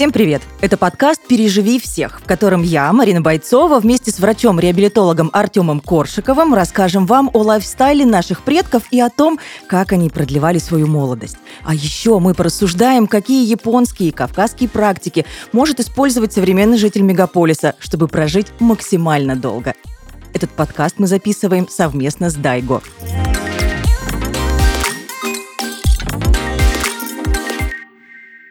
Всем привет! Это подкаст «Переживи всех», в котором я, Марина Бойцова, вместе с врачом-реабилитологом Артемом Коршиковым расскажем вам о лайфстайле наших предков и о том, как они продлевали свою молодость. А еще мы порассуждаем, какие японские и кавказские практики может использовать современный житель мегаполиса, чтобы прожить максимально долго. Этот подкаст мы записываем совместно с Дайго.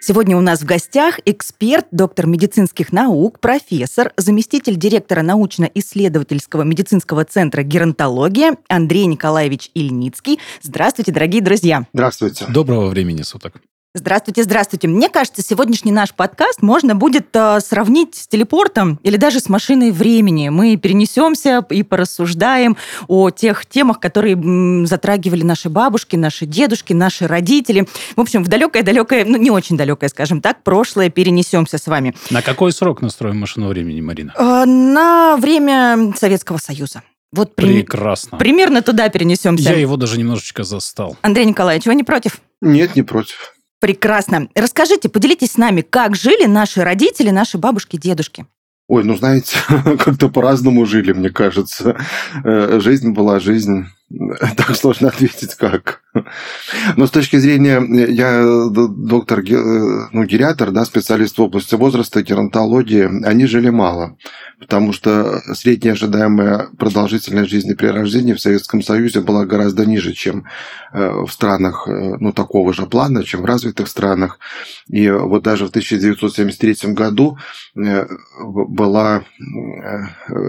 Сегодня у нас в гостях эксперт, доктор медицинских наук, профессор, заместитель директора научно-исследовательского медицинского центра геронтология Андрей Николаевич Ильницкий. Здравствуйте, дорогие друзья. Здравствуйте. Доброго времени суток. Здравствуйте, здравствуйте. Мне кажется, сегодняшний наш подкаст можно будет э, сравнить с телепортом или даже с машиной времени. Мы перенесемся и порассуждаем о тех темах, которые м, затрагивали наши бабушки, наши дедушки, наши родители. В общем, в далекое-далекое, ну не очень далекое, скажем так, прошлое перенесемся с вами. На какой срок настроим машину времени, Марина? Э, на время Советского Союза. Вот прим- Прекрасно. примерно туда перенесемся. Я его даже немножечко застал. Андрей Николаевич, вы не против? Нет, не против. Прекрасно. Расскажите, поделитесь с нами, как жили наши родители, наши бабушки, дедушки. Ой, ну знаете, как-то по-разному жили, мне кажется. Э, Жизнь была жизнь. Так сложно ответить, как. Но с точки зрения, я доктор, э, ну, гериатр, да, специалист в области возраста, геронтологии, они жили мало. Потому что средняя ожидаемая продолжительность жизни при рождении в Советском Союзе была гораздо ниже, чем э, в странах э, ну, такого же плана, чем в развитых странах. И вот даже в 1973 году была,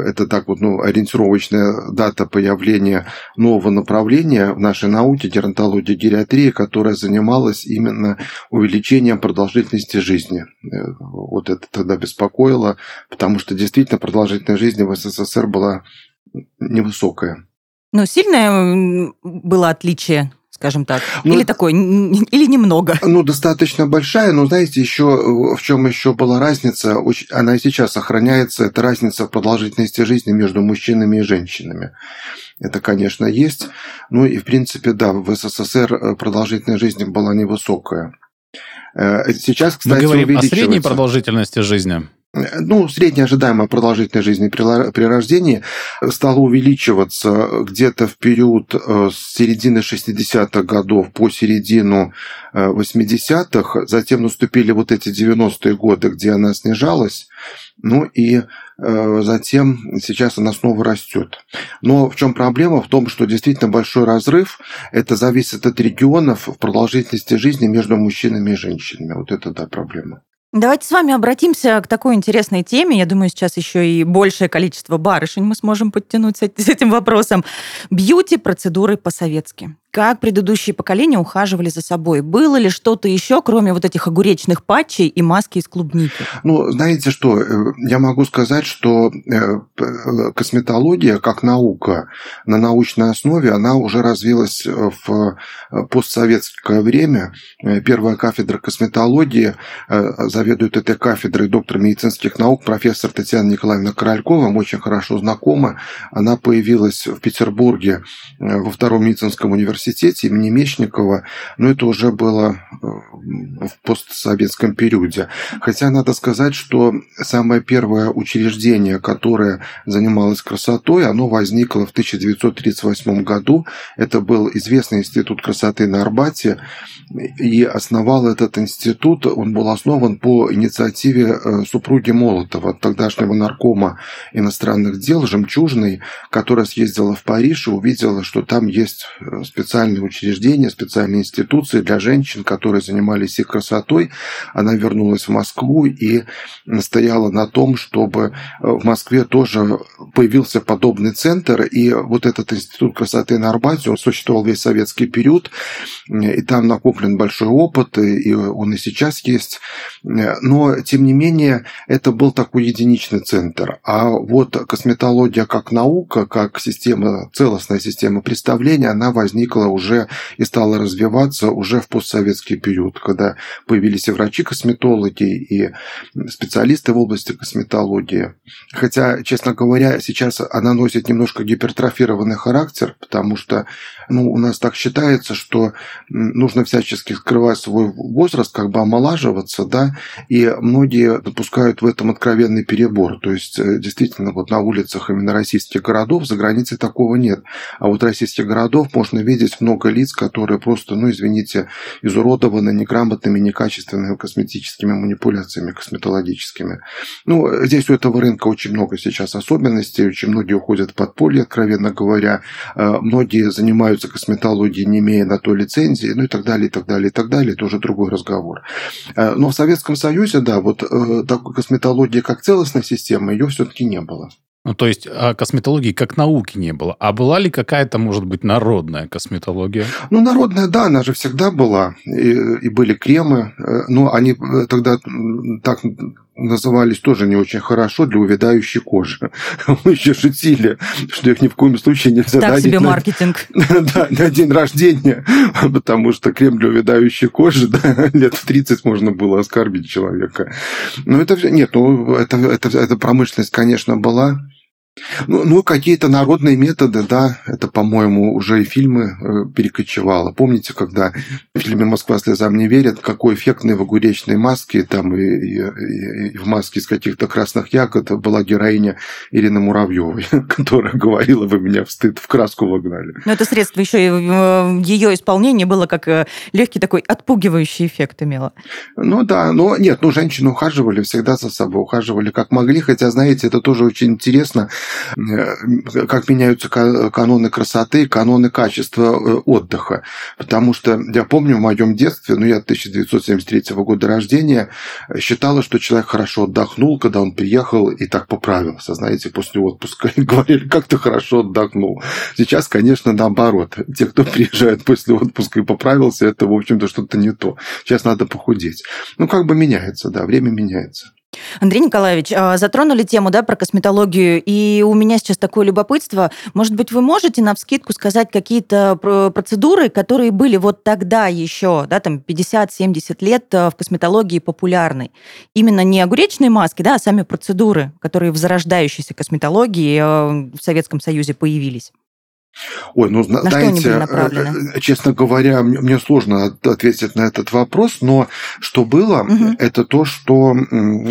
это так вот, ну, ориентировочная дата появления нового направления в нашей науке, геронтологии, гериатрии, которая занималась именно увеличением продолжительности жизни. Э, Вот это тогда беспокоило, потому что действительно продолжительность жизни в СССР была невысокая. Ну, сильное было отличие, скажем так. Ну, или такое, или немного. Ну, достаточно большая, но знаете, еще в чем еще была разница, она и сейчас сохраняется, это разница в продолжительности жизни между мужчинами и женщинами. Это, конечно, есть. Ну и, в принципе, да, в СССР э, продолжительность жизни была невысокая. Э, Сейчас, кстати, Мы говорим о средней продолжительности жизни. Ну, средняя ожидаемая продолжительность жизни при, рождении стала увеличиваться где-то в период э, с середины 60-х годов по середину э, 80-х. Затем наступили вот эти 90-е годы, где она снижалась. Ну и э, затем сейчас она снова растет. Но в чем проблема? В том, что действительно большой разрыв. Это зависит от регионов в продолжительности жизни между мужчинами и женщинами. Вот это, да, проблема. Давайте с вами обратимся к такой интересной теме. Я думаю, сейчас еще и большее количество барышень мы сможем подтянуть с эт- с этим вопросом. Бьюти-процедуры по-советски. Как предыдущие поколения ухаживали за собой? Было ли что-то еще, кроме вот этих огуречных патчей и маски из клубники? Ну, знаете что, э, я могу сказать, что э, э, косметология как наука на научной основе, она уже развилась в постсоветское время. Первая кафедра косметологии заведует этой кафедрой доктор медицинских наук профессор Татьяна Николаевна Королькова, мы очень хорошо знакомы. Она появилась в Петербурге во втором медицинском университете имени Мечникова, но это уже было э, в постсоветском периоде. Хотя надо сказать, что самое первое учреждение, которое занималось красотой, оно возникло в 1938 году. Это был известный институт красоты на Арбате. И основал этот институт, он был основан по инициативе э, супруги Молотова, тогдашнего наркома иностранных дел Жемчужной, которая съездила в Париж и увидела, что там есть э, специальные учреждения, специальные институции для женщин, которые занимались их красотой. Она вернулась в Москву и настояла на том, чтобы э, в Москве тоже появился подобный центр. И вот этот институт красоты на Арбате, он существовал весь советский период, э, и там накоплен большой опыт, и он и сейчас есть. Э, Но, тем не менее, это был такой единичный центр. А вот косметология как наука, как система, целостная система представления, она возникла возникла уже и стала развиваться уже в постсоветский период, когда появились и врачи-косметологи, и специалисты в области косметологии. Хотя, честно говоря, сейчас она носит немножко гипертрофированный характер, потому что ну, у нас так считается, что нужно всячески скрывать свой возраст, как бы омолаживаться, да, и многие допускают в этом откровенный перебор. То есть, э, действительно, вот на улицах именно российских городов за границей такого нет. А вот российских городов можно видеть много лиц, которые просто, ну, извините, изуродованы неграмотными, некачественными косметическими манипуляциями косметологическими. Ну, здесь у этого рынка очень много сейчас особенностей, очень многие уходят в подполье, откровенно говоря, э, многие занимаются косметологией, не имея на то лицензии, ну и так далее, и так далее, и так далее, это уже другой разговор. Э, но в Советском Союзе, да, вот э, такой косметологии как целостной системы, ее все-таки не было. Ну, то есть а косметологии как науки не было. А была ли какая-то, может быть, народная косметология? Ну, народная, да, она же всегда была. И, и были кремы. Э, но они тогда так назывались тоже не очень хорошо для увядающей кожи. Мы еще шутили, что их ни в коем случае нельзя так себе на, маркетинг. Да, на день рождения, потому что крем для увядающей кожи, да, лет в 30 можно было оскорбить человека. Но это нет, ну, это, это, это промышленность, конечно, была. Ну, ну какие-то народные методы, да, это, по-моему, уже и фильмы э, перекочевало. Помните, когда в фильме «Москва слезам не верит», какой эффектный в огуречной маске, там и, и, и в маске из каких-то красных ягод была героиня Ирина Муравьевой, которая говорила, вы меня в стыд, в краску вогнали. Но это средство еще и ее исполнение было как э, легкий такой отпугивающий эффект имело. Ну да, но нет, ну женщины ухаживали всегда за собой, ухаживали как могли, хотя, знаете, это тоже очень интересно, как меняются каноны красоты, каноны качества э, отдыха. Потому что я помню в моем детстве, ну я 1973 года рождения, считала, что человек хорошо отдохнул, когда он приехал и так поправился, знаете, после отпуска. Говорили, как ты хорошо отдохнул. Сейчас, конечно, наоборот. Те, кто приезжает после отпуска и поправился, это, в общем-то, что-то не то. Сейчас надо похудеть. Ну, как бы меняется, да, время меняется. Андрей Николаевич, а, затронули тему да, про косметологию, и у меня сейчас такое любопытство. Может быть, вы можете на вскидку сказать какие-то процедуры, которые были вот тогда еще, да, там 50-70 лет а, в косметологии популярны? Именно не огуречные маски, да, а сами процедуры, которые в зарождающейся косметологии а, в Советском Союзе появились. Ой, ну, на знаете, э, э, честно говоря, мне сложно ответить на этот вопрос, но что было, угу. это то, что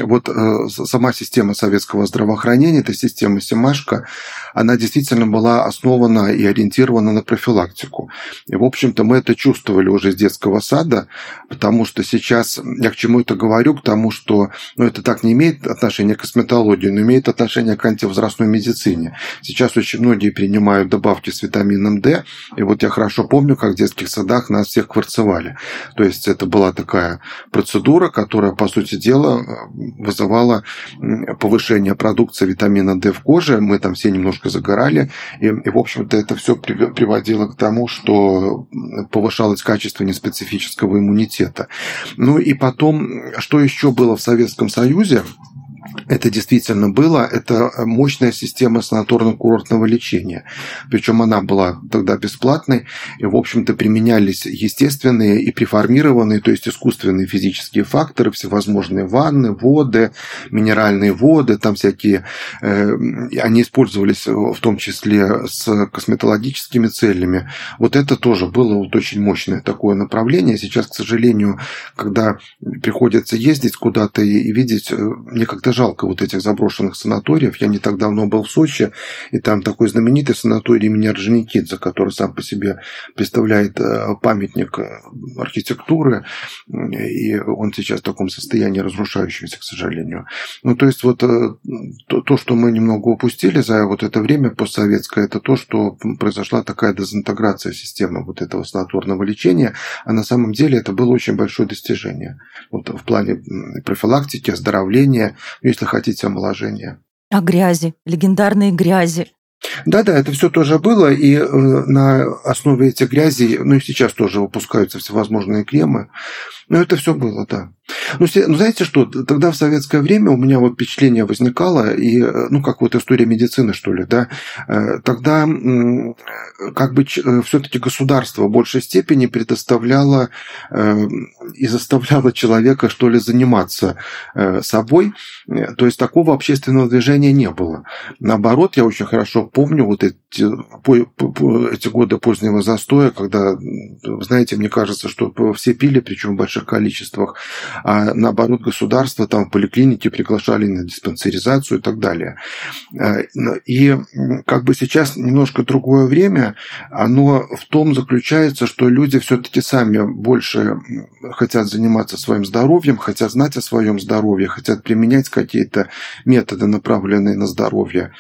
вот э, сама система советского здравоохранения, эта система Семашка, она действительно была основана и ориентирована на профилактику. И, в общем-то, мы это чувствовали уже с детского сада, потому что сейчас, я к чему это говорю, к тому, что ну, это так не имеет отношения к косметологии, но имеет отношение к антивозрастной медицине. Сейчас очень многие принимают добавки с витамином D, и вот я хорошо помню, как в детских садах нас всех кварцевали. То есть это была такая процедура, которая, по сути дела, вызывала повышение продукции витамина D в коже. Мы там все немножко загорали. И, и в общем-то, это все приводило к тому, что повышалось качество неспецифического иммунитета. Ну и потом, что еще было в Советском Союзе? Это действительно было, это мощная система санаторно-курортного лечения. Причем она была тогда бесплатной, и, в общем-то, применялись естественные и преформированные, то есть искусственные физические факторы, всевозможные ванны, воды, минеральные воды, там всякие, э, они использовались в том числе с косметологическими целями. Вот это тоже было вот очень мощное такое направление. Сейчас, к сожалению, когда приходится ездить куда-то и, видеть, э, мне как-то жалко вот этих заброшенных санаториев. Я не так давно был в Сочи, и там такой знаменитый санаторий имени Орджоникидзе, который сам по себе представляет э, памятник э, архитектуры, и он сейчас в таком состоянии разрушающегося, к сожалению. Ну, то есть вот э, то, что мы немного упустили за вот это время постсоветское, это то, что произошла такая дезинтеграция системы вот этого санаторного лечения, а на самом деле это было очень большое достижение вот в плане профилактики, оздоровления, если хотите, омоложения. А грязи, легендарные грязи. Да-да, это все тоже было, и э, на основе этих грязей, ну и сейчас тоже выпускаются всевозможные кремы, Ну, это все было, да. Ну, ну, знаете что, тогда в советское время у меня вот впечатление возникало, и, э, ну, как вот история медицины, что ли, да, э, тогда как бы э, все-таки государство в большей степени предоставляло и заставляло человека, что ли, заниматься собой, то есть такого общественного движения не было. Наоборот, я очень хорошо помню вот эти, эти годы позднего застоя, когда, знаете, мне кажется, что все пили, причем в больших количествах, а наоборот государство там в поликлинике приглашали на диспансеризацию и так далее. Э, и как бы сейчас немножко другое время, оно в том заключается, что люди все-таки сами больше хотят заниматься своим здоровьем, хотят знать о своем здоровье, хотят применять какие-то методы, направленные на здоровье.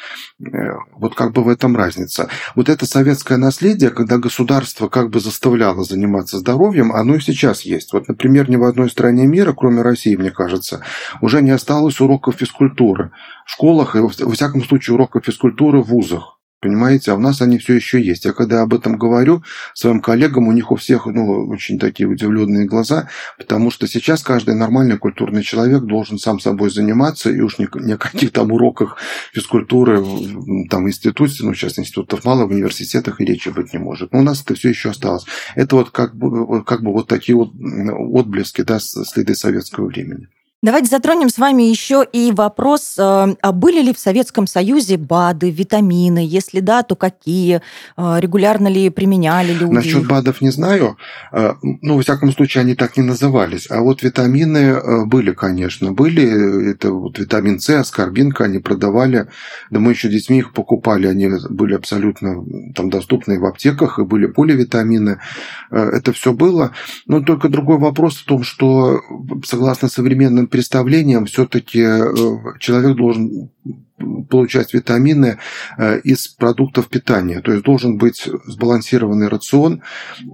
Э, вот как бы в этом разница. Вот это советское наследие, когда государство как бы заставляло заниматься здоровьем, оно и сейчас есть. Вот, например, ни в одной стране мира, кроме России, мне кажется, уже не осталось уроков физкультуры в школах и, во всяком случае, уроков физкультуры в вузах. Понимаете, а у нас они все еще есть. Я когда об этом говорю своим коллегам, у них у всех ну, очень такие удивленные глаза, потому что сейчас каждый нормальный культурный человек должен сам собой заниматься, и уж ни, ни о каких там уроках физкультуры там, в институте, ну, сейчас институтов мало, в университетах и речи быть не может. Но у нас это все еще осталось. Это вот как бы, как бы вот такие вот отблески, да, следы советского времени. Давайте затронем с вами еще и вопрос, э, а были ли в Советском Союзе БАДы, витамины? Если да, то какие? Э, регулярно ли применяли люди? Насчет БАДов не знаю. Э, ну, во всяком случае, они так не назывались. А вот витамины были, конечно. Были. Это вот витамин С, аскорбинка, они продавали. Да мы еще детьми их покупали. Они были абсолютно там доступны в аптеках, и были поливитамины. Это все было. Но только другой вопрос в том, что согласно современным представлениям все-таки э, человек должен получать витамины э, из продуктов питания. То есть должен быть сбалансированный рацион.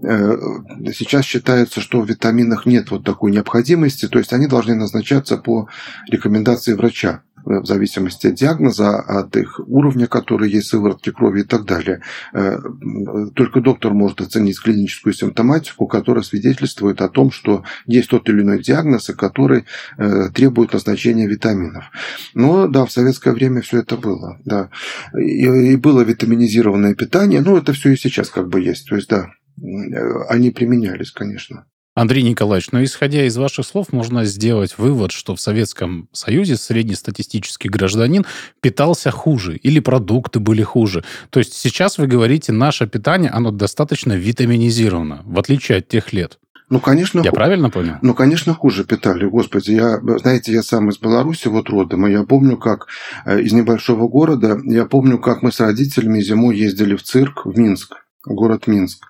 Э, сейчас считается, что в витаминах нет вот такой необходимости, то есть они должны назначаться по рекомендации врача в зависимости от диагноза, от их уровня, который есть сыворотки крови и так далее. Э, только доктор может оценить клиническую симптоматику, которая свидетельствует о том, что есть тот или иной диагноз, который э, требует назначения витаминов. Но да, в советское время все это было. Да. И было витаминизированное питание, ну это все и сейчас как бы есть. То есть да, э, они применялись, конечно. Андрей Николаевич, но исходя из ваших слов, можно сделать вывод, что в Советском Союзе среднестатистический гражданин питался хуже или продукты были хуже. То есть сейчас вы говорите, наше питание, оно достаточно витаминизировано, в отличие от тех лет. Ну, конечно, я правильно понял? Ну, конечно, хуже питали. Господи, я, знаете, я сам из Беларуси вот родом, и я помню, как э, из небольшого города, я помню, как мы с родителями зимой ездили в цирк в Минск город Минск.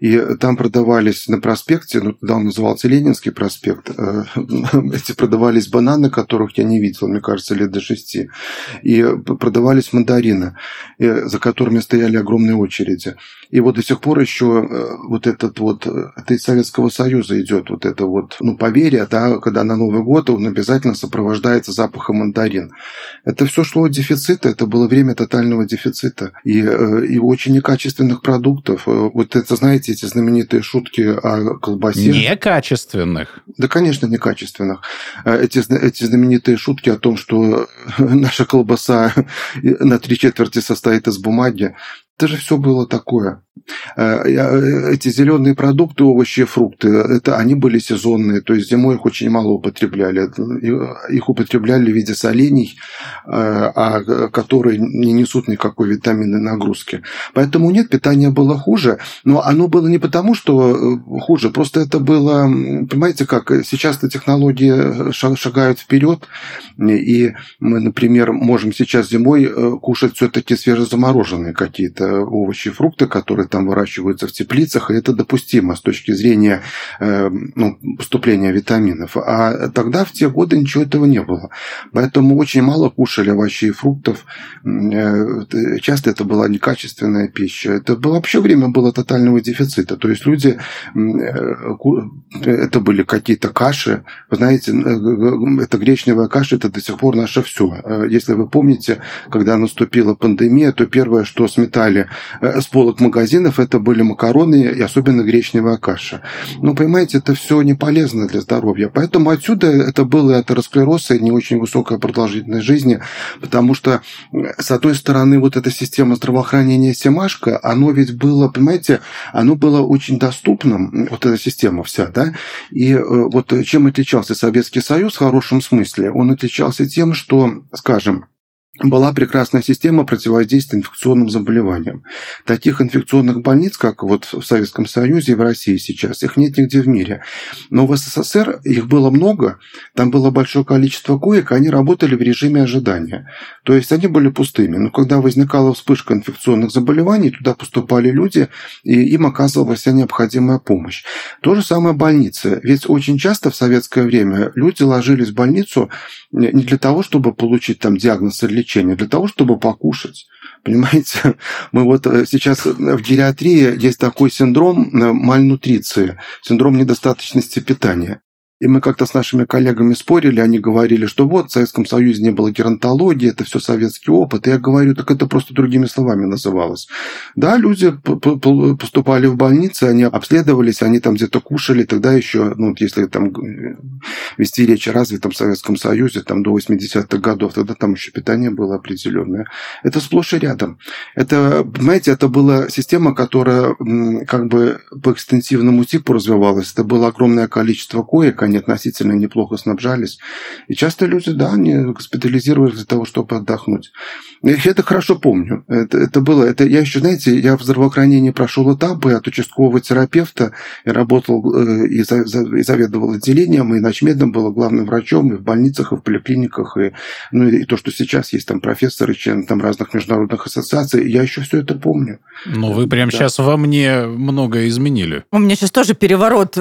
И там продавались на проспекте, ну, тогда он назывался Ленинский проспект, э, эти продавались бананы, которых я не видел, мне кажется, лет до шести. И продавались мандарины, э, за которыми стояли огромные очереди. И вот до сих пор еще э, вот этот вот, это из Советского Союза идет вот это вот, ну, поверье, да, когда на Новый год он обязательно сопровождается запахом мандарин. Это все шло от дефицита, это было время тотального дефицита и, и очень некачественных продуктов, продуктов. Э, вот это, знаете, эти знаменитые шутки о колбасе. Некачественных? Да, конечно, некачественных. Э, эти, эти знаменитые шутки о том, что наша колбаса на три четверти состоит из бумаги. Это же все было такое. Э, э, эти зеленые продукты, овощи, фрукты, это они были сезонные, то есть зимой их очень мало употребляли. Их употребляли в виде солений, э, а которые не несут никакой витаминной нагрузки. Поэтому нет, питание было хуже, но оно было не потому, что хуже, просто это было, понимаете, как сейчас-то технологии шагают вперед, и мы, например, можем сейчас зимой кушать все-таки свежезамороженные какие-то овощи и фрукты, которые там выращиваются в теплицах, и это допустимо с точки зрения э, ну, поступления витаминов. А тогда, в те годы, ничего этого не было. Поэтому очень мало кушали овощей и фруктов. Э, часто это была некачественная пища. Это было, вообще время было тотального дефицита. То есть люди, э, это были какие-то каши. Вы знаете, э, это гречневая каша, это до сих пор наше все. Э, если вы помните, когда наступила пандемия, то первое, что сметали с полок магазина, витаминов это были макароны и особенно гречневая каша. Но, понимаете, это все не полезно для здоровья. Поэтому отсюда это было атеросклероз и не очень высокая продолжительность жизни, потому что, с одной стороны, вот эта система здравоохранения Семашко, оно ведь было, понимаете, оно было очень доступным, вот эта система вся, да, и э, вот чем отличался Советский Союз в хорошем смысле? Он отличался тем, что, скажем, была прекрасная система противодействия инфекционным заболеваниям. Таких инфекционных больниц, как вот в Советском Союзе и в России сейчас, их нет нигде в мире. Но в СССР их было много, там было большое количество коек, они работали в режиме ожидания. То есть они были пустыми. Но когда возникала вспышка инфекционных заболеваний, туда поступали люди, и им оказывалась вся необходимая помощь. То же самое больницы. Ведь очень часто в советское время люди ложились в больницу не для того, чтобы получить там диагноз или лечение, для того, чтобы покушать. Понимаете, мы вот э, сейчас в гериатрии есть такой синдром э, мальнутриции, синдром недостаточности питания. И мы как-то с нашими коллегами спорили, они говорили, что вот в Советском Союзе не было геронтологии, это все советский опыт. И я говорю, так это просто другими словами называлось. Да, люди поступали в больницы, они обследовались, они там где-то кушали, тогда еще, ну, если там вести речь о развитом Советском Союзе, там до 80-х годов, тогда там еще питание было определенное. Это сплошь и рядом. Это, понимаете, это была система, которая как бы по экстенсивному типу развивалась. Это было огромное количество коек, они относительно неплохо снабжались. И часто люди, да, они госпитализировались для того, чтобы отдохнуть. Я это хорошо помню. Это, это было, это я еще, знаете, я в здравоохранении прошел этапы от участкового терапевта, я работал э, и, и заведовал отделением, и начмедом был главным врачом и в больницах, и в поликлиниках, и, ну, и то, что сейчас есть там профессоры, член там разных международных ассоциаций, я еще все это помню. Ну, вы прямо да. сейчас во мне многое изменили. У меня сейчас тоже переворот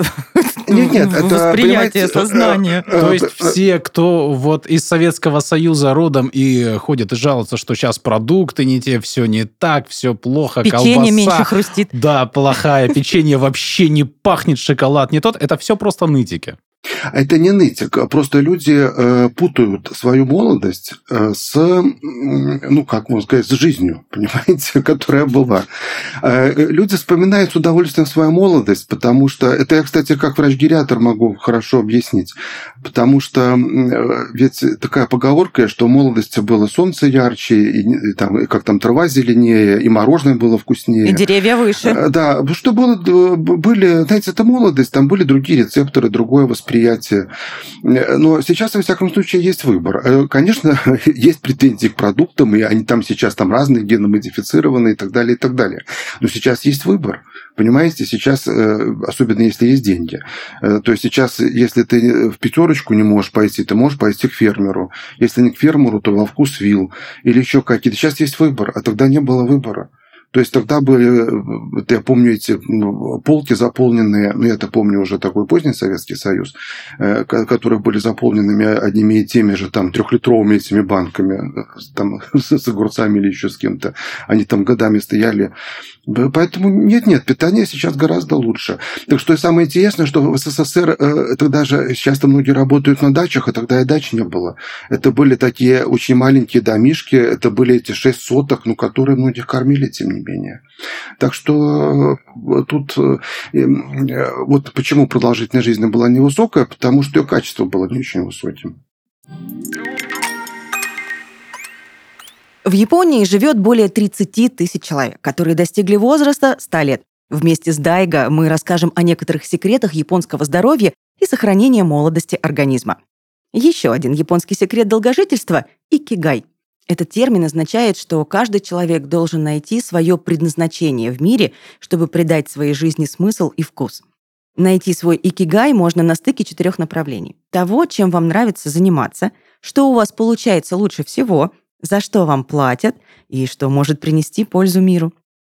нет, нет, это, восприятие, сознание. Э, То есть все, кто вот из Советского Союза родом и ходят и жалуются, что сейчас продукты не те, все не так, все плохо, Печенье колбаса. меньше хрустит. Да, плохая, печенье вообще не пахнет, шоколад не тот. Это все просто нытики. Это не нытик, а просто люди э, путают свою молодость э, с, ну, как можно сказать, с жизнью, понимаете, которая была. Э, люди вспоминают с удовольствием свою молодость, потому что, это я, кстати, как врач-гериатр могу хорошо объяснить, потому что ведь такая поговорка, что в молодости было солнце ярче, и, и, там, и как там трава зеленее, и мороженое было вкуснее. И деревья выше. Да, что было, были, знаете, это молодость, там были другие рецепторы, другое восприятие предприятия. Но сейчас, во всяком случае, есть выбор. Э, конечно, есть претензии к продуктам, и они там сейчас там разные, геномодифицированные и так далее, и так далее. Но сейчас есть выбор. Понимаете, сейчас, э, особенно если есть деньги. Э, то есть сейчас, если ты в пятерочку не можешь пойти, ты можешь пойти к фермеру. Если не к фермеру, то во вкус вил. Или еще какие-то. Сейчас есть выбор, а тогда не было выбора. То есть тогда были, вот я помню эти полки заполненные, ну я это помню уже такой поздний Советский Союз, э, которые были заполненными одними и теми же там трехлитровыми этими банками, там с огурцами или еще с кем-то. Они там годами стояли Поэтому нет-нет, питание сейчас гораздо лучше. Так что и самое интересное, что в СССР э, тогда же часто многие работают на дачах, а тогда и дач не было. Это были такие очень маленькие домишки, это были эти шесть соток, ну, которые многих кормили, тем не менее. Так что э, тут э, вот почему продолжительность жизни была невысокая, потому что ее качество было не очень высоким. В Японии живет более 30 тысяч человек, которые достигли возраста 100 лет. Вместе с Дайго мы расскажем о некоторых секретах японского здоровья и сохранения молодости организма. Еще один японский секрет долгожительства – икигай. Этот термин означает, что каждый человек должен найти свое предназначение в мире, чтобы придать своей жизни смысл и вкус. Найти свой икигай можно на стыке четырех направлений. Того, чем вам нравится заниматься, что у вас получается лучше всего – за что вам платят и что может принести пользу миру.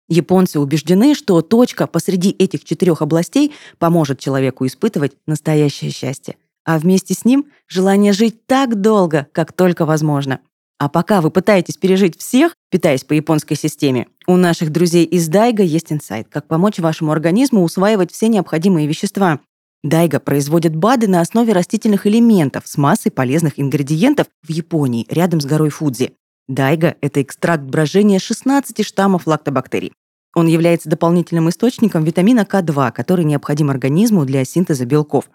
Японцы убеждены, что точка посреди этих четырех областей поможет человеку испытывать настоящее счастье, а вместе с ним желание жить так долго, как только возможно. А пока вы пытаетесь пережить всех, питаясь по японской системе, у наших друзей из Дайга есть инсайт, как помочь вашему организму усваивать все необходимые вещества. Дайга производит БАДы на основе растительных элементов с массой полезных ингредиентов в Японии, рядом с горой Фудзи. Дайга – это экстракт брожения 16 штаммов лактобактерий. Он является дополнительным источником витамина К2, который необходим организму для синтеза белков.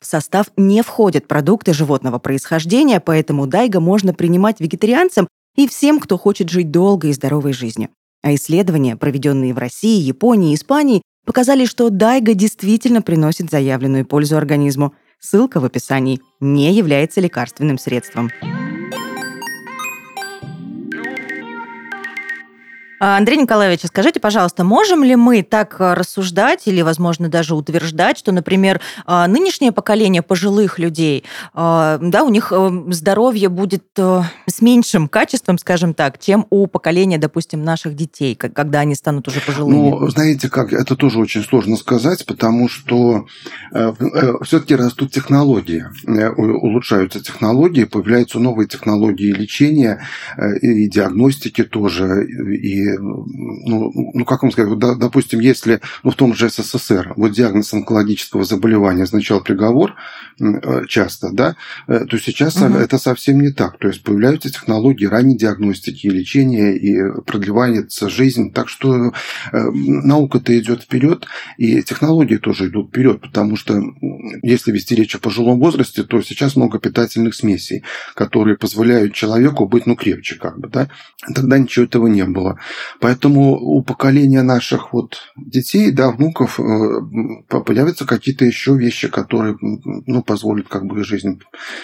В состав не входят продукты животного происхождения, поэтому дайга можно принимать вегетарианцам и всем, кто хочет жить долгой и здоровой жизнью. А исследования, проведенные в России, Японии и Испании, показали, что дайга действительно приносит заявленную пользу организму. Ссылка в описании. Не является лекарственным средством. Андрей Николаевич, скажите, пожалуйста, можем ли мы так э, рассуждать или, возможно, даже утверждать, что, например, а, нынешнее поколение пожилых людей, а, да, у них э, здоровье будет э, с меньшим качеством, скажем так, чем у поколения, допустим, наших детей, когда они станут уже пожилыми? Ну, знаете, как это тоже очень сложно сказать, потому что все-таки растут технологии, улучшаются технологии, появляются новые технологии лечения и диагностики тоже, и ну, ну как вам сказать, вот, допустим, если ну, в том же СССР вот диагноз онкологического заболевания означал приговор э, часто, да, э, то сейчас угу. это совсем не так. То есть появляются технологии ранней диагностики и лечения, и продлевается жизнь. Так что э, наука-то идет вперед, и технологии тоже идут вперед, потому что если вести речь о пожилом возрасте, то сейчас много питательных смесей, которые позволяют человеку быть, ну, крепче как бы, да. Тогда ничего этого не было. Поэтому у поколения наших вот детей, да, внуков э, появятся какие-то еще вещи, которые ну, позволят как бы жизнь,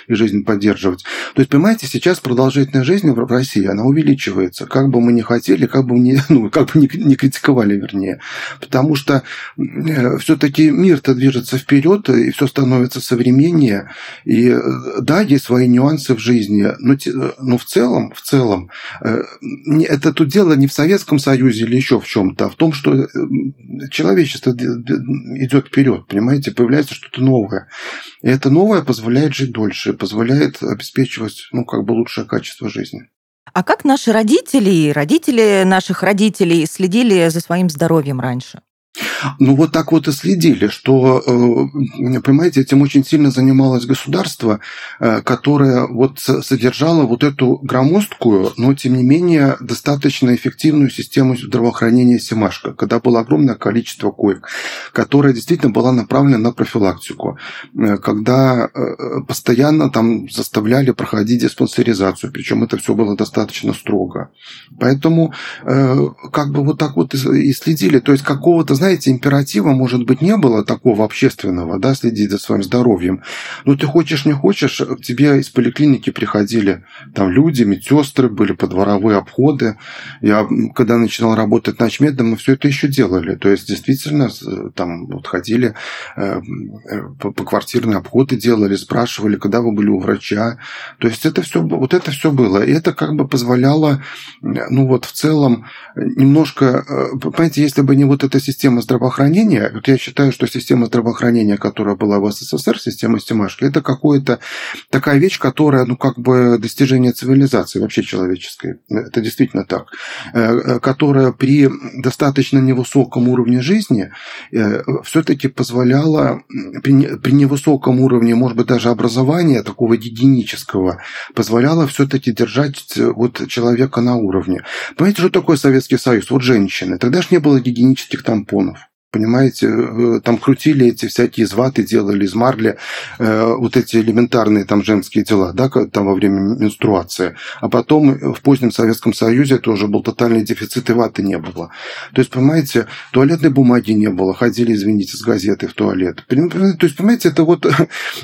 и жизнь поддерживать. То есть, понимаете, сейчас продолжительность жизни в России, она увеличивается, как бы мы ни хотели, как бы, не, ну, как бы не, не критиковали, вернее. Потому что э, все-таки мир-то движется вперед, и все становится современнее. И э, да, есть свои нюансы в жизни, но, но в целом, в целом, это тут дело не в Советском Союзе или еще в чем-то, а в том, что э, человечество идет вперед, понимаете, появляется что-то новое. И это новое позволяет жить дольше, позволяет обеспечивать, ну, как бы лучшее качество жизни. А как наши родители родители наших родителей следили за своим здоровьем раньше? Ну, вот так вот и следили, что, э, понимаете, этим очень сильно занималось государство, э, которое вот содержало вот эту громоздкую, но, тем не менее, достаточно эффективную систему здравоохранения Семашко, когда было огромное количество коек, которая действительно была направлена на профилактику, э, когда постоянно там заставляли проходить диспансеризацию, причем это все было достаточно строго. Поэтому как бы вот так вот и следили, то есть какого-то, знаете, императива, может быть, не было такого общественного, да, следить за своим здоровьем. Но ты хочешь, не хочешь, к тебе из поликлиники приходили там люди, медсестры, были подворовые обходы. Я, когда начинал работать ночмедом, мы все это еще делали. То есть, действительно, там вот ходили, э, по, по квартирные обходы делали, спрашивали, когда вы были у врача. То есть, это все, вот это все было. И это как бы позволяло, ну вот в целом, немножко, э, понимаете, если бы не вот эта система здравоохранения, вот я считаю, что система здравоохранения, которая была в СССР, система Стимашки, это какая-то такая вещь, которая, ну, как бы достижение цивилизации вообще человеческой. Это действительно так. Э, э, которая при достаточно невысоком уровне жизни э, все-таки позволяла при, при невысоком уровне, может быть, даже образования такого гигиенического, позволяла все-таки держать вот человека на уровне. Понимаете, что такое Советский Союз? Вот женщины. Тогда же не было гигиенических тампонов. Понимаете, э, там крутили эти всякие зваты, делали из марли э, вот эти элементарные там женские дела, да, там во время менструации. А потом в позднем Советском Союзе тоже был тотальный дефицит, и ваты не было. То есть, понимаете, туалетной бумаги не было, ходили, извините, с газетой в туалет. То есть, понимаете, это вот...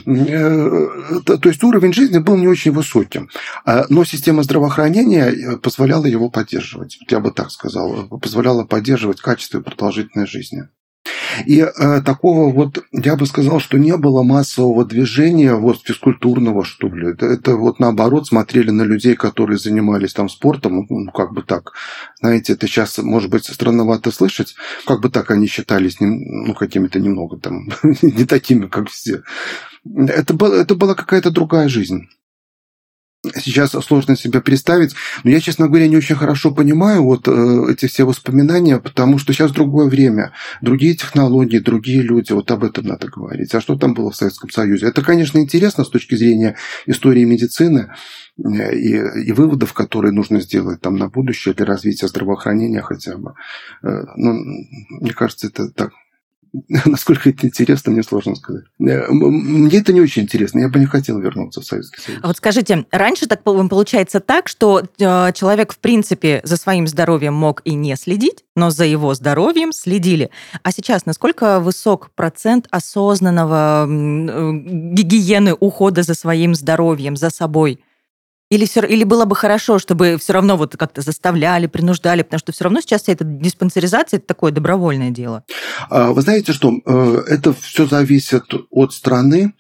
Э, то есть, уровень жизни был не очень высоким. А, но система здравоохранения позволяла его поддерживать. Я бы так сказал. Позволяла поддерживать качество и продолжительность жизни. И э, такого вот, я бы сказал, что не было массового движения вот физкультурного, что ли. Это, это вот наоборот смотрели на людей, которые занимались там спортом, ну, как бы так. Знаете, это сейчас, может быть, странновато слышать, как бы так они считались, ну, какими-то немного там, не такими, как все. Это, было, это была какая-то другая жизнь. Сейчас сложно себе представить. Но я, честно говоря, не очень хорошо понимаю вот э, эти все воспоминания, потому что сейчас другое время, другие технологии, другие люди. Вот об этом надо говорить. А что там было в Советском Союзе? Это, конечно, интересно с точки зрения истории медицины э, и, и выводов, которые нужно сделать там на будущее для развития здравоохранения хотя бы. Э, ну, мне кажется, это так Насколько это интересно, мне сложно сказать. Э, мне это не очень интересно. Я бы не хотел вернуться в Советский Союз. А вот скажите, раньше так получается так, что э, человек, в принципе, за своим здоровьем мог и не следить, но за его здоровьем следили. А сейчас насколько высок процент осознанного э, гигиены, ухода за своим здоровьем, за собой? Или, все, или было бы хорошо, чтобы все равно вот как-то заставляли, принуждали, потому что все равно сейчас вся эта диспансеризация – это такое добровольное дело. А, вы знаете что, э, это все зависит от страны.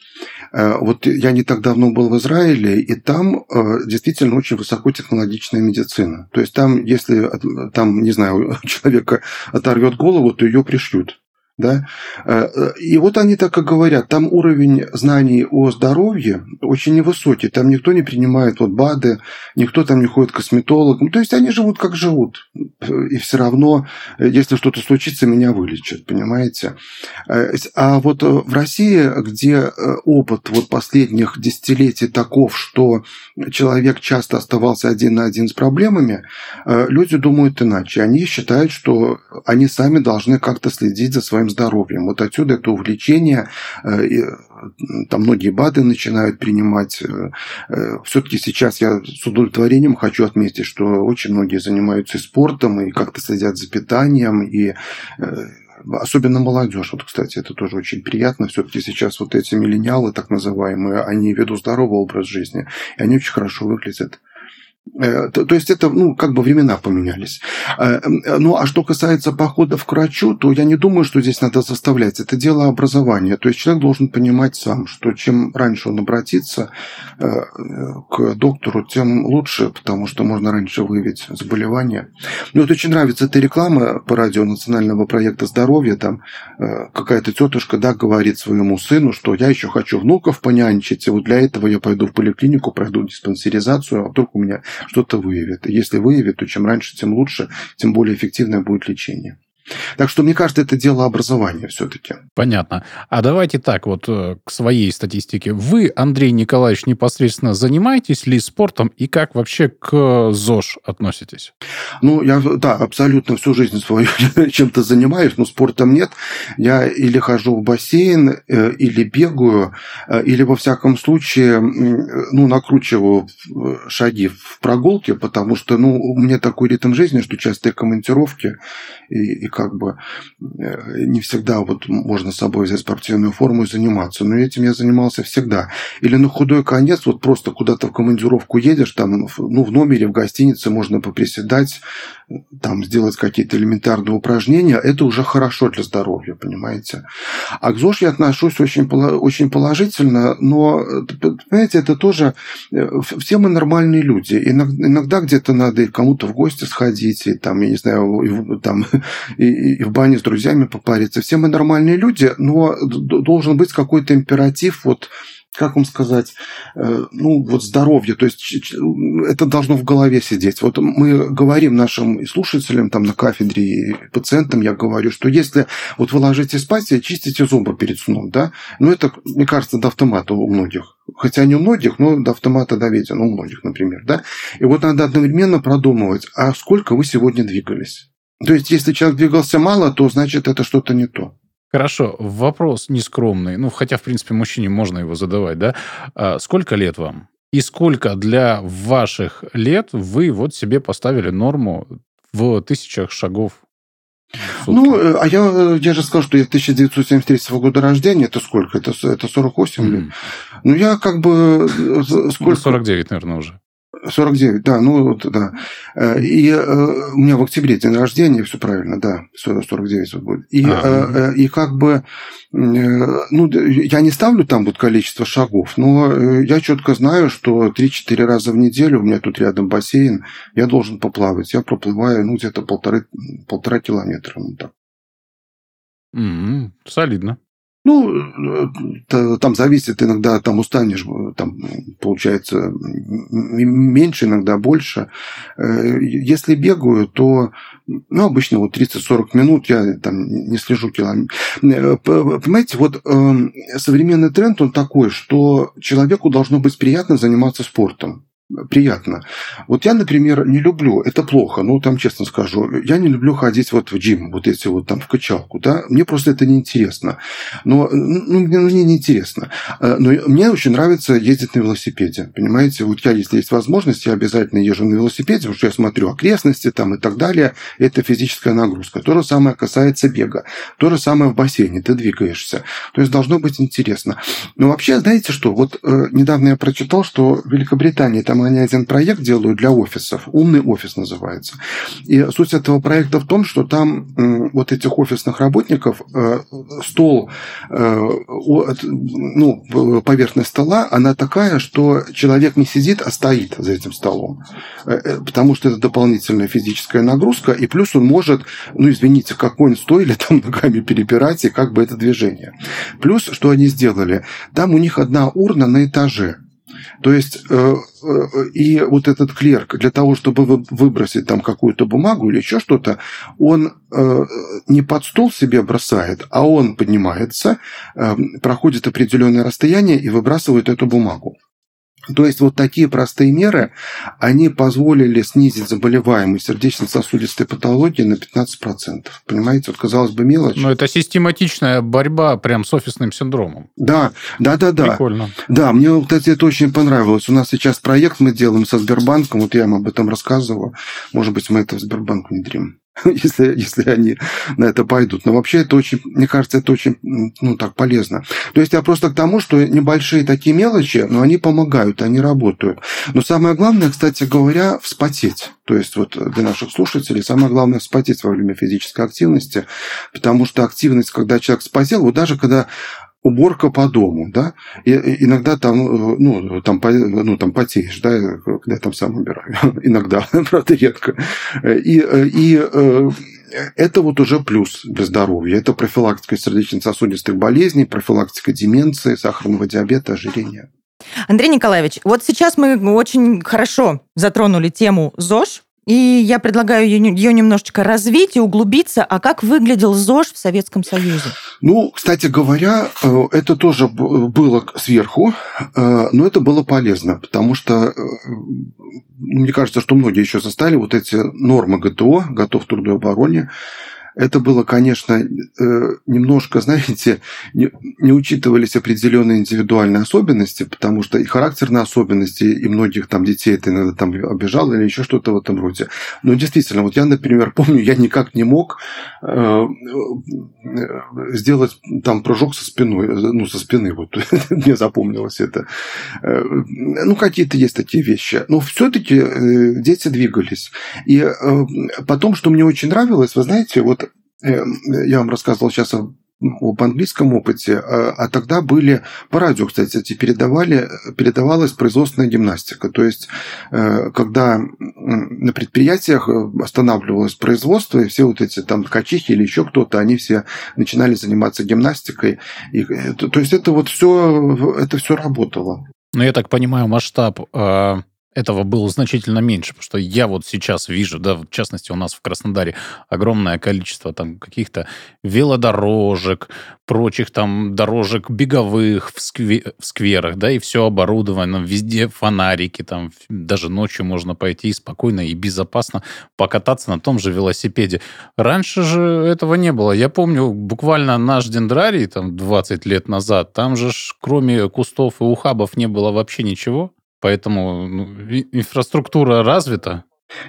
Э, вот я не так давно был в Израиле, и там э, действительно очень высокотехнологичная медицина. То есть там, если там, не знаю, человека оторвет голову, то ее пришьют. Да? Э, э, и вот они так и говорят, там уровень знаний о здоровье очень невысокий, там никто не принимает вот БАДы, никто там не ходит к косметологам, то есть они живут как живут, и все равно, если что-то случится, меня вылечат, понимаете? Э, а вот в России, где опыт вот последних десятилетий таков, что человек часто оставался один на один с проблемами, люди думают иначе, они считают, что они сами должны как-то следить за своим здоровьем. Вот отсюда это увлечение, э, там многие БАДы начинают принимать. Э, э, Все-таки сейчас я с удовлетворением хочу отметить, что очень многие занимаются спортом, и как-то следят за питанием, и особенно молодежь. Вот, кстати, это тоже очень приятно. Все-таки сейчас вот эти миллениалы, так называемые, они ведут здоровый образ жизни, и они очень хорошо выглядят. Э, то, то есть это, ну, как бы времена поменялись. Э, ну, а что касается похода к врачу, то я не думаю, что здесь надо заставлять. Это дело образования. То есть человек должен понимать сам, что чем раньше он обратится э, к доктору, тем лучше, потому что можно раньше выявить заболевание. Мне вот очень нравится эта реклама по радио национального проекта здоровья. Там какая-то тетушка, да, говорит своему сыну, что я еще хочу внуков понянчить, и вот для этого я пойду в поликлинику, пройду диспансеризацию, а вдруг у меня что-то выявит. Если выявит, то чем раньше, тем лучше, тем более эффективное будет лечение. Так что, мне кажется, это дело образования все-таки. Понятно. А давайте так, вот э, к своей статистике. Вы, Андрей Николаевич, непосредственно занимаетесь ли спортом и как вообще к ЗОЖ относитесь? Ну, я, да, абсолютно всю жизнь свою чем-то занимаюсь, но спортом нет. Я или хожу в бассейн, э, или бегаю, э, или, во всяком случае, ну, накручиваю шаги в прогулке, потому что, ну, у меня такой ритм жизни, что частые командировки и, и как бы э, не всегда вот можно с собой взять спортивную форму и заниматься. Но этим я занимался всегда. Или на худой конец вот просто куда-то в командировку едешь, там, ну, в номере, в гостинице можно поприседать, там, сделать какие-то элементарные упражнения. Это уже хорошо для здоровья, понимаете. А к ЗОЖ я отношусь очень, очень положительно, но, понимаете, это тоже... Э, все мы нормальные люди. Иногда где-то надо и кому-то в гости сходить, и там, я не знаю, там, и, и в бане с друзьями попариться. Все мы нормальные люди, но должен быть какой-то императив, вот как вам сказать, э, ну, вот здоровье, то есть это должно в голове сидеть. Вот мы говорим нашим слушателям там на кафедре и пациентам, я говорю, что если вот вы ложитесь спать, чистите зубы перед сном, да, ну, это, мне кажется, до автомата у многих. Хотя не у многих, но до автомата доведено, у многих, например, да. И вот надо одновременно продумывать, а сколько вы сегодня двигались. То есть, если человек двигался мало, то значит это что-то не то. Хорошо, вопрос нескромный. Ну, хотя, в принципе, мужчине можно его задавать, да? А сколько лет вам? И сколько для ваших лет вы вот себе поставили норму в тысячах шагов ну, э, а я, э, я же сказал, что я 1973 года рождения, это сколько? Это, это 48 mm. лет. Ну, я как бы... Э, сколько? 49, наверное, уже. 49, да, ну вот, да. Э, и э, у меня в октябре день рождения, все правильно, да, 49 вот будет. И, а, и как бы, ну, я не ставлю там вот количество шагов, но я четко знаю, что 3-4 раза в неделю, у меня тут рядом бассейн, я должен поплавать. Я проплываю, ну, где-то полторы, полтора километра. Ну, так. Mm-hmm. Солидно. Ну, э, там зависит иногда, там устанешь, там получается меньше, иногда больше. Э, если бегаю, то ну, обычно вот 30-40 минут я там не слежу километр. Э, понимаете, вот эм, современный тренд, он такой, что человеку должно быть приятно заниматься спортом приятно. Вот я, например, не люблю, это плохо, ну, там, честно скажу, я не люблю ходить вот в джим, вот эти вот там в качалку, да, мне просто это неинтересно. Но, ну, мне, ну, мне неинтересно. Э, но мне очень нравится ездить на велосипеде, понимаете, вот я, если есть возможность, я обязательно езжу на велосипеде, потому что я смотрю окрестности там и так далее, это физическая нагрузка. То же самое касается бега, то же самое в бассейне, ты двигаешься. То есть должно быть интересно. Но вообще, знаете что, вот э, недавно я прочитал, что в Великобритании там они один проект делают для офисов. Умный офис называется. И суть этого проекта в том, что там вот этих офисных работников э, стол, э, ну, поверхность стола, она такая, что человек не сидит, а стоит за этим столом. Э, потому что это дополнительная физическая нагрузка, и плюс он может, ну, извините, как он стоили там ногами перепирать, и как бы это движение. Плюс, что они сделали? Там у них одна урна на этаже. То есть э, э, и вот этот клерк для того, чтобы выбросить там какую-то бумагу или еще что-то, он э, не под стол себе бросает, а он поднимается, проходит определенное расстояние и выбрасывает эту бумагу. То есть вот такие простые меры, они позволили снизить заболеваемость сердечно-сосудистой патологии на 15%. Понимаете, вот казалось бы мелочь. Но это систематичная борьба прям с офисным синдромом. Да, да, да, да. Прикольно. Да, мне, кстати, это очень понравилось. У нас сейчас проект мы делаем со Сбербанком, вот я им об этом рассказывал. Может быть, мы это в Сбербанк внедрим. если, если они на это пойдут. Но вообще это очень, мне кажется, это очень, ну, так, полезно. То есть я просто к тому, что небольшие такие мелочи, но они помогают, они работают. Но самое главное, кстати говоря, вспотеть. То есть вот для наших слушателей самое главное вспотеть во время физической активности, потому что активность, когда человек вспотел, вот даже когда уборка по дому, да, и иногда там, ну, там, ну, там потеешь, да, когда я там сам убираю, иногда, правда, редко. И, и э, это вот уже плюс для здоровья. Это профилактика сердечно-сосудистых болезней, профилактика деменции, сахарного диабета, ожирения. Андрей Николаевич, вот сейчас мы очень хорошо затронули тему ЗОЖ, и я предлагаю ее немножечко развить и углубиться. А как выглядел ЗОЖ в Советском Союзе? Ну, кстати говоря, э, это тоже было сверху, э, но это было полезно, потому что э, мне кажется, что многие еще застали вот эти нормы ГТО, готов к трудовой обороне, это было, конечно, э, немножко, знаете, не, учитывались определенные индивидуальные особенности, потому что и характерные особенности, и многих там детей это иногда там обижало или еще что-то в этом роде. Но действительно, вот я, например, помню, я никак не мог э, э, сделать там прыжок со спиной, ну, со спины, вот мне запомнилось это. Ну, какие-то есть такие вещи. Но все-таки дети двигались. И потом, что мне очень нравилось, вы знаете, вот я вам рассказывал сейчас об английском опыте, а, а тогда были по радио, кстати, передавали, передавалась производственная гимнастика. То есть, э, когда на предприятиях останавливалось производство, и все вот эти там ткачихи или еще кто-то, они все начинали заниматься гимнастикой. И, э, то есть, это вот все, это все работало. Ну, я так понимаю, масштаб а, этого было значительно меньше, потому что я вот сейчас вижу, да, в частности, у нас в Краснодаре огромное количество там каких-то велодорожек, прочих там дорожек беговых в, скве- в скверах, да, и все оборудовано, везде фонарики, там даже ночью можно пойти и спокойно и безопасно покататься на том же велосипеде. Раньше же этого не было. Я помню буквально наш дендрарий там 20 лет назад, там же ж, кроме кустов и ухабов не было вообще ничего. Поэтому ну, инфраструктура развита.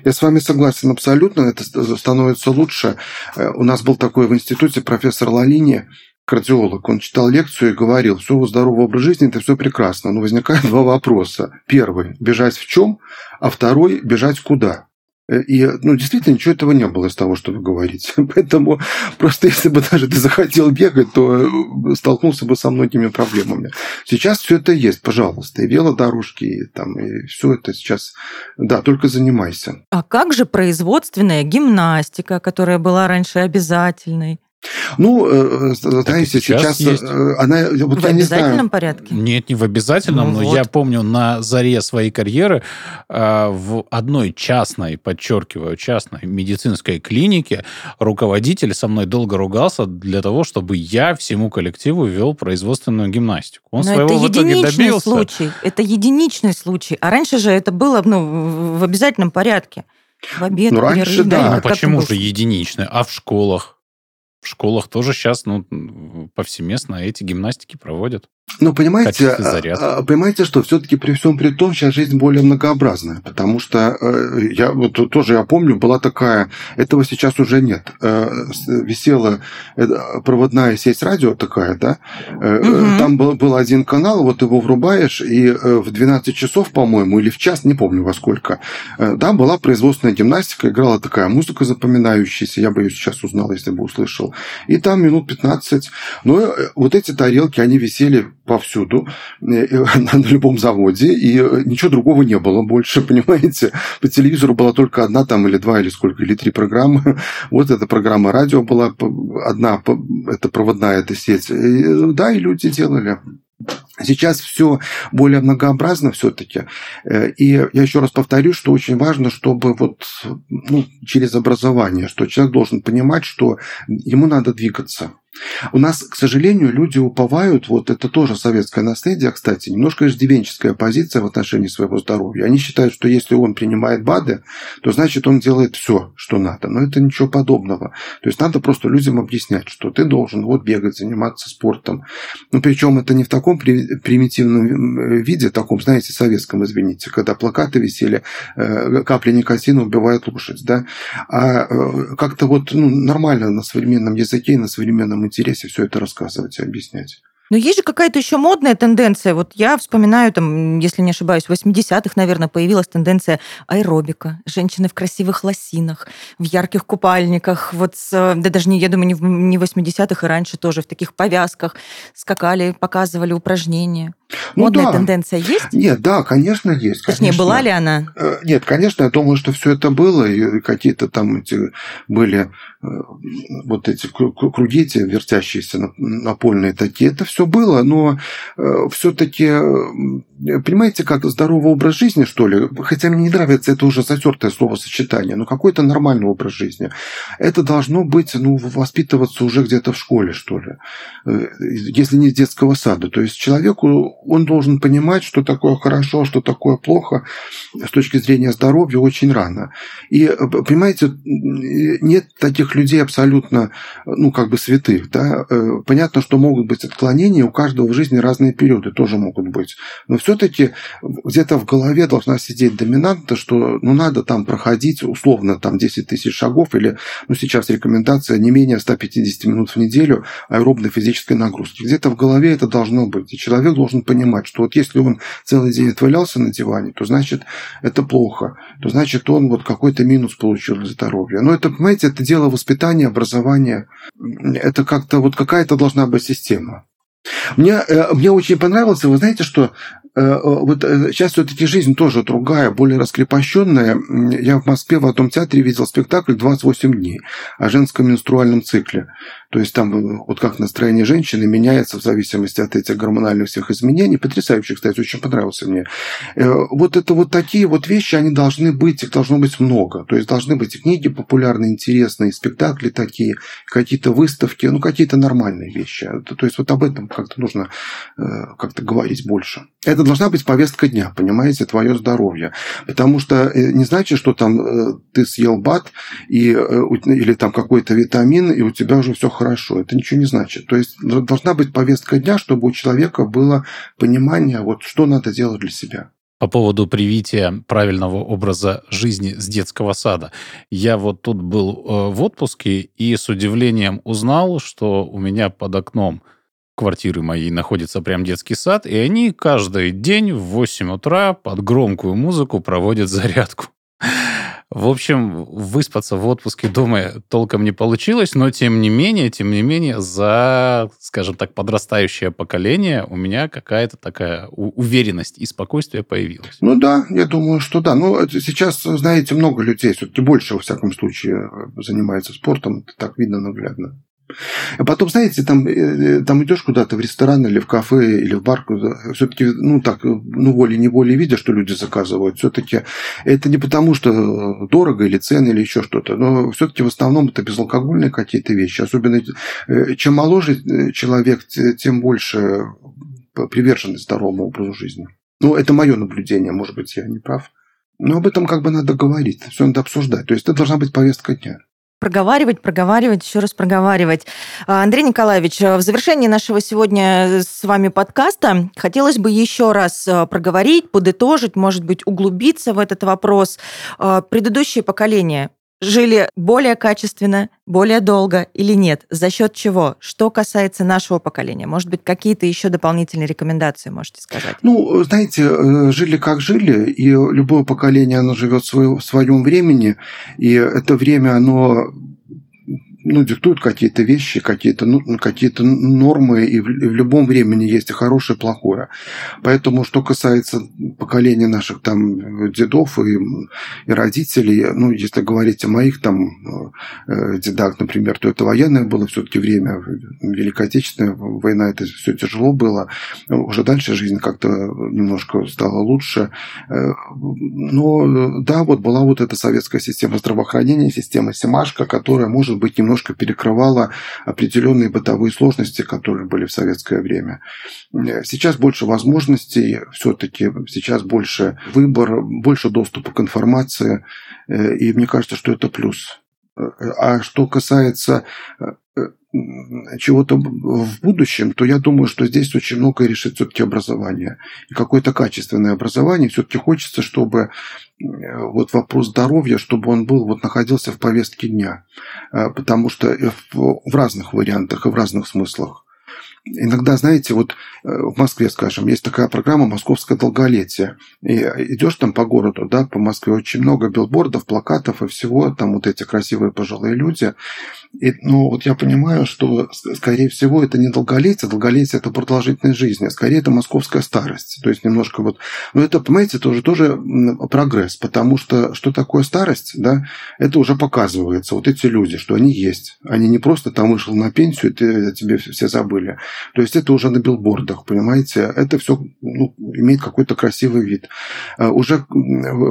Я с вами согласен абсолютно, это становится лучше. Э, у нас был такой в институте профессор Лалини, кардиолог, он читал лекцию и говорил, все здоровый образ жизни, это все прекрасно, но возникает два вопроса. Первый, бежать в чем, а второй, бежать куда? И, ну, действительно, ничего этого не было из того, что вы говорите. Поэтому просто если бы даже ты захотел бегать, то э, столкнулся бы со многими проблемами. Сейчас все это есть, пожалуйста. И велодорожки, и, там, и все это сейчас... Да, только занимайся. А как же производственная гимнастика, которая была раньше обязательной? Ну, э, знаете, сейчас, сейчас э, она... Вот в обязательном знаю. порядке? Нет, не в обязательном, ну, но вот. я помню на заре своей карьеры э, в одной частной, подчеркиваю, частной медицинской клинике руководитель со мной долго ругался для того, чтобы я всему коллективу вел производственную гимнастику. Он но своего это в итоге добился. случай. Это единичный случай. А раньше же это было ну, в обязательном порядке. В обед, ну, раньше, да. Ну, почему же единичный? А в школах? В школах тоже сейчас ну, повсеместно эти гимнастики проводят. Ну, понимаете, а, а, понимаете, что все-таки при всем при том сейчас жизнь более многообразная, потому что э, я вот тоже я помню, была такая, этого сейчас уже нет. Э, висела э, проводная сеть радио такая, да, угу. там был, был один канал, вот его врубаешь, и в 12 часов, по-моему, или в час, не помню во сколько, да, была производственная гимнастика, играла такая музыка запоминающаяся, я бы ее сейчас узнал, если бы услышал. И там минут 15. Но вот эти тарелки, они висели повсюду, э, на любом заводе, и э, ничего другого не было больше, понимаете? По телевизору была только одна там или два, или сколько, или три программы. Вот эта программа радио была одна, это проводная эта сеть. Да, и люди делали. Сейчас все более многообразно все-таки. Э, и я еще раз повторю, что очень важно, чтобы вот ну, через образование, что человек должен понимать, что ему надо двигаться. У нас, к сожалению, люди уповают, вот это тоже советское наследие, кстати, немножко иждивенческая позиция в отношении своего здоровья. Они считают, что если он принимает БАДы, то значит он делает все, что надо. Но это ничего подобного. То есть надо просто людям объяснять, что ты должен вот бегать, заниматься спортом. Ну, причем это не в таком примитивном виде, таком, знаете, советском, извините, когда плакаты висели, э, капли никотина убивают лошадь, да, а э, как-то вот ну, нормально на современном языке и на современном интересе все это рассказывать и объяснять. Но есть же какая-то еще модная тенденция. Вот я вспоминаю, там, если не ошибаюсь, в 80-х, наверное, появилась тенденция аэробика. Женщины в красивых лосинах, в ярких купальниках. Вот, да даже не, я думаю, не в, не в 80-х и раньше тоже в таких повязках скакали, показывали упражнения. Ну, Модная да. тенденция есть? Нет, да, конечно, есть. Точнее, конечно. была ли она? Э, нет, конечно, я думаю, что все это было, и какие-то там эти были э, вот эти круги эти вертящиеся напольные такие, это все было, но э, все-таки понимаете, как здоровый образ жизни, что ли, хотя мне не нравится это уже затертое словосочетание, но какой-то нормальный образ жизни, это должно быть, ну, воспитываться уже где-то в школе, что ли, если не с детского сада. То есть человеку, он должен понимать, что такое хорошо, что такое плохо с точки зрения здоровья очень рано. И, понимаете, нет таких людей абсолютно, ну, как бы святых, да. Э, понятно, что могут быть отклонения, у каждого в жизни разные периоды тоже могут быть. Но все все-таки где-то в голове должна сидеть доминанта, что ну, надо там проходить условно там 10 тысяч шагов или ну, сейчас рекомендация не менее 150 минут в неделю аэробной физической нагрузки. Где-то в голове это должно быть. И человек должен понимать, что вот если он целый день отвалялся на диване, то значит это плохо. То значит он вот какой-то минус получил для здоровья. Но это, понимаете, это дело воспитания, образования. Это как-то вот какая-то должна быть система. Мне, э, мне очень понравился, вы знаете, что Э, вот э, сейчас все-таки жизнь тоже другая, более раскрепощенная. Я в Москве в одном театре видел спектакль «28 дней» о женском менструальном цикле. То есть там вот как настроение женщины меняется в зависимости от этих гормональных всех изменений. Потрясающе, кстати, очень понравился мне. Вот это вот такие вот вещи, они должны быть, их должно быть много. То есть должны быть и книги популярные, интересные, и спектакли такие, какие-то выставки, ну какие-то нормальные вещи. То есть вот об этом как-то нужно как-то говорить больше. Это должна быть повестка дня, понимаете, твое здоровье. Потому что э, не значит, что там э, ты съел бат и, э, или там какой-то витамин, и у тебя уже все хорошо. Это ничего не значит. То есть должна быть повестка дня, чтобы у человека было понимание, вот что надо делать для себя по поводу привития правильного образа жизни с детского сада. Я вот тут был в отпуске и с удивлением узнал, что у меня под окном квартиры моей находится прям детский сад, и они каждый день в 8 утра под громкую музыку проводят зарядку. В общем, выспаться в отпуске дома толком не получилось, но тем не менее, тем не менее, за, скажем так, подрастающее поколение у меня какая-то такая уверенность и спокойствие появилась. Ну да, я думаю, что да. Но сейчас, знаете, много людей, все-таки больше, во всяком случае, занимается спортом, это так видно наглядно. А потом, знаете, там, э, э, там идешь куда-то в ресторан или в кафе или в бар, все-таки, ну так, ну волей-неволей видя, что люди заказывают, все-таки это не потому, что дорого или цены или еще что-то, но все-таки в основном это безалкогольные какие-то вещи. Особенно э, чем моложе человек, тем больше приверженность здоровому образу жизни. Ну, это мое наблюдение, может быть, я не прав. Но об этом как бы надо говорить, все надо обсуждать. То есть это должна быть повестка дня проговаривать, проговаривать, еще раз проговаривать. А, Андрей Николаевич, в завершении нашего сегодня с вами подкаста хотелось бы еще раз а, проговорить, подытожить, может быть, углубиться в этот вопрос. А, предыдущее поколение жили более качественно, более долго или нет? За счет чего? Что касается нашего поколения? Может быть, какие-то еще дополнительные рекомендации можете сказать? Ну, знаете, э, жили как жили, и любое поколение, оно живет в своем времени, и это время, оно ну, диктуют какие-то вещи, какие-то ну, какие нормы, и в, и в любом времени есть и хорошее, и плохое. Поэтому, что касается поколения наших там дедов и, и родителей, ну, если говорить о моих там э, дедах, например, то это военное было все-таки время, Великая Отечественная война, это все тяжело было. Уже дальше жизнь как-то немножко стала лучше. Э, но да, вот была вот эта советская система здравоохранения, система Семашка, которая, может быть, немного немножко перекрывала определенные бытовые сложности, которые были в советское время. Сейчас больше возможностей, все-таки сейчас больше выбор, больше доступа к информации, э, и мне кажется, что это плюс. А что касается э, чего-то в будущем, то я думаю, что здесь очень многое решит все-таки образование. И какое-то качественное образование. Все-таки хочется, чтобы э, вот вопрос здоровья, чтобы он был, вот находился в повестке дня. Э, потому что в разных вариантах и в разных смыслах. Иногда, знаете, вот э, в Москве, скажем, есть такая программа «Московское долголетие». И идешь там по городу, да, по Москве очень много билбордов, плакатов и всего, там вот эти красивые пожилые люди. И, ну, вот я понимаю, что, скорее всего, это не долголетие, долголетие – это продолжительность жизни, а скорее это московская старость. То есть немножко вот... Но это, понимаете, тоже, тоже прогресс, потому что что такое старость, да, это уже показывается. Вот эти люди, что они есть. Они не просто там вышел на пенсию, и ты, тебе все забыли. То есть это уже на билбордах, понимаете? Это все ну, имеет какой-то красивый вид. А, уже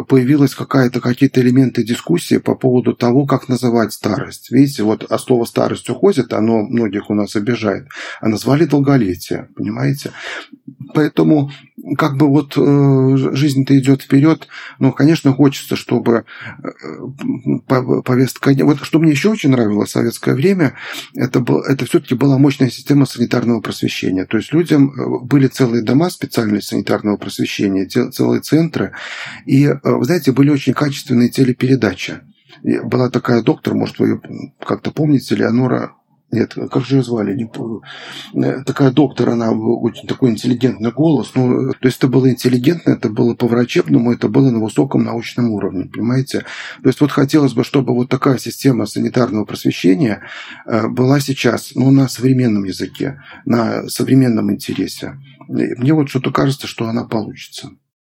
появилась какая-то, какие-то элементы дискуссии по поводу того, как называть старость. Видите, вот а слово старость уходит, оно многих у нас обижает. А назвали долголетие, понимаете? Поэтому как бы вот э, жизнь-то идет вперед, но, конечно, хочется, чтобы э, повестка... Вот что мне еще очень нравилось в советское время, это, был, это все-таки была мощная система санитарного просвещения. То есть людям э, были целые дома специальные санитарного просвещения, целые центры, и, вы знаете, были очень качественные телепередачи. Была такая доктор, может, вы ее как-то помните, Леонора нет, как же ее звали? Не помню. Э, такая доктор, она очень такой интеллигентный голос. Ну, то есть это было интеллигентно, это было по-врачебному, это было на высоком научном уровне, понимаете? То есть вот хотелось бы, чтобы вот такая система санитарного просвещения э, была сейчас ну, на современном языке, на современном интересе. Мне вот что-то кажется, что она получится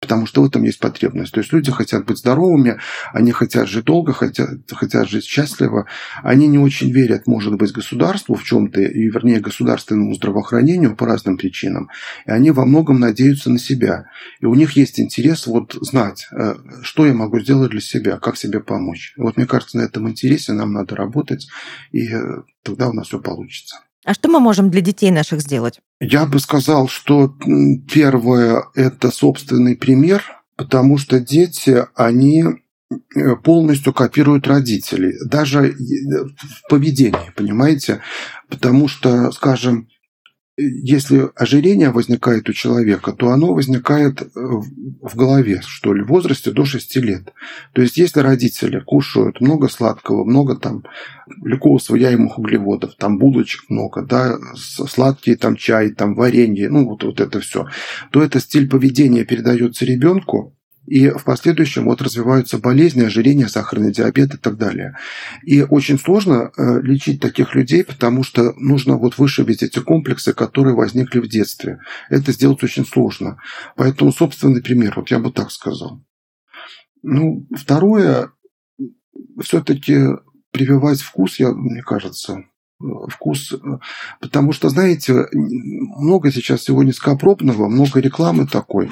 потому что в этом есть потребность. То есть люди хотят быть здоровыми, они хотят жить долго, хотят, хотят жить счастливо. Они не очень верят, может быть, государству в чем-то, и вернее государственному здравоохранению по разным причинам. И они во многом надеются на себя. И у них есть интерес вот знать, э, что я могу сделать для себя, как себе помочь. вот мне кажется, на этом интересе нам надо работать, и э, тогда у нас все получится. А что мы можем для детей наших сделать? Я бы сказал, что первое – это собственный пример, потому что дети, они э, полностью копируют родителей, даже э, в поведении, понимаете? Потому что, скажем, если ожирение возникает у человека, то оно возникает э, в голове, что ли, в возрасте до 6 лет. То есть, если родители кушают много сладкого, много там легко усвояемых углеводов, там булочек много, да, сладкие там чай, там варенье, ну вот, вот это все, то этот стиль поведения передается ребенку, и в последующем вот развиваются болезни, ожирение, сахарный диабет и так далее. И очень сложно э, лечить таких людей, потому что нужно вот вышибить эти комплексы, которые возникли в детстве. Это сделать очень сложно. Поэтому собственный пример, вот я бы так сказал. Ну, второе, все-таки прививать вкус, я, мне кажется, вкус. Потому что, знаете, много сейчас всего низкопробного, много рекламы такой,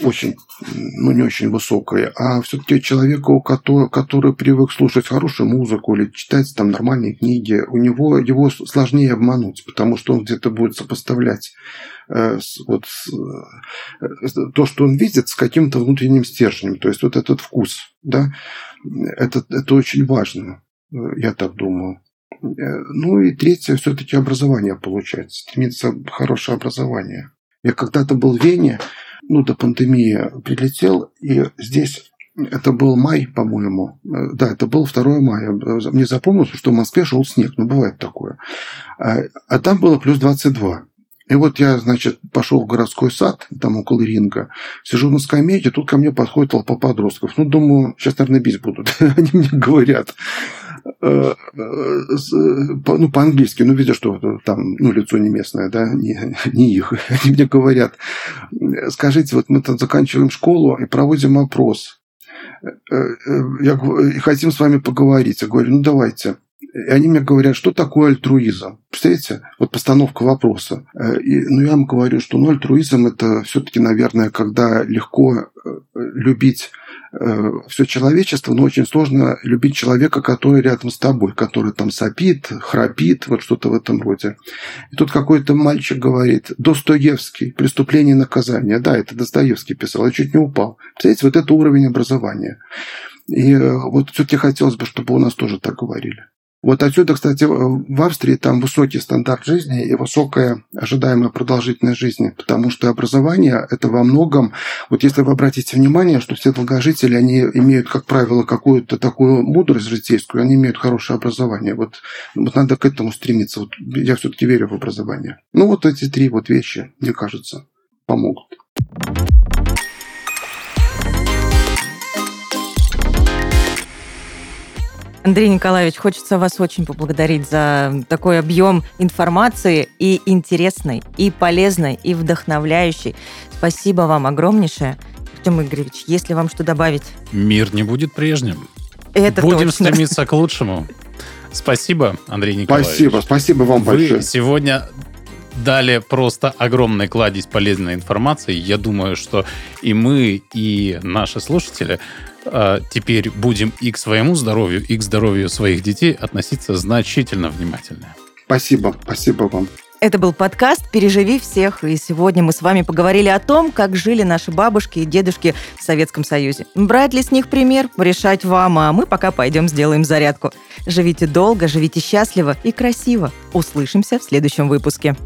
очень, ну, не очень высокой. А все-таки человеку, который, который привык слушать хорошую музыку или читать там нормальные книги, у него его сложнее обмануть, потому что он где-то будет сопоставлять э, вот, э, то, что он видит, с каким-то внутренним стержнем. То есть вот этот вкус, да, это, это очень важно, я так думаю. Э, ну и третье, все-таки образование получать, стремиться хорошее образование. Я когда-то был в Вене, ну, до пандемии прилетел, и здесь это был май, по-моему. Э, да, это был 2 мая. Мне запомнилось, что в Москве шел снег. Ну, бывает такое. А, а там было плюс 22. И вот я, значит, пошел в городской сад, там около ринга, сижу на скамейке, тут ко мне подходит толпа подростков. Ну, думаю, сейчас, наверное, бить будут. Они мне говорят, Э, ну, по-английски, ну, видя, что там, ну, лицо не местное, да, не, не их. Они мне говорят, скажите, вот мы там заканчиваем школу и проводим опрос. Э, э, я, хотим с вами поговорить. Я говорю, ну, давайте. И они мне говорят, что такое альтруизм? Представляете? Вот постановка вопроса. И, ну, я им говорю, что ну, альтруизм – это все-таки, наверное, когда легко любить Э, все человечество, но очень сложно любить человека, который рядом с тобой, который там сопит, храпит, вот что-то в этом роде. И тут какой-то мальчик говорит, Достоевский, преступление и наказание. Да, это Достоевский писал, я чуть не упал. Представляете, вот это уровень образования. И э, вот все-таки хотелось бы, чтобы у нас тоже так говорили. Вот отсюда, кстати, в Австрии там высокий стандарт жизни и высокая ожидаемая продолжительность жизни, потому что образование – это во многом, вот если вы обратите внимание, что все долгожители, они имеют, как правило, какую-то такую мудрость житейскую, они имеют хорошее образование. Вот, вот надо к этому стремиться. Вот я все-таки верю в образование. Ну, вот эти три вот вещи, мне кажется, помогут. Андрей Николаевич, хочется вас очень поблагодарить за такой объем информации и интересной, и полезной, и вдохновляющей. Спасибо вам огромнейшее. Артем Игоревич, если вам что добавить? Мир не будет прежним. Это Будем точно. стремиться к лучшему. Спасибо, Андрей Николаевич. Спасибо, спасибо вам Вы большое. сегодня дали просто огромный кладезь полезной информации. Я думаю, что и мы, и наши слушатели э, теперь будем и к своему здоровью, и к здоровью своих детей относиться значительно внимательнее. Спасибо, спасибо вам. Это был подкаст «Переживи всех», и сегодня мы с вами поговорили о том, как жили наши бабушки и дедушки в Советском Союзе. Брать ли с них пример, решать вам, а мы пока пойдем сделаем зарядку. Живите долго, живите счастливо и красиво. Услышимся в следующем выпуске.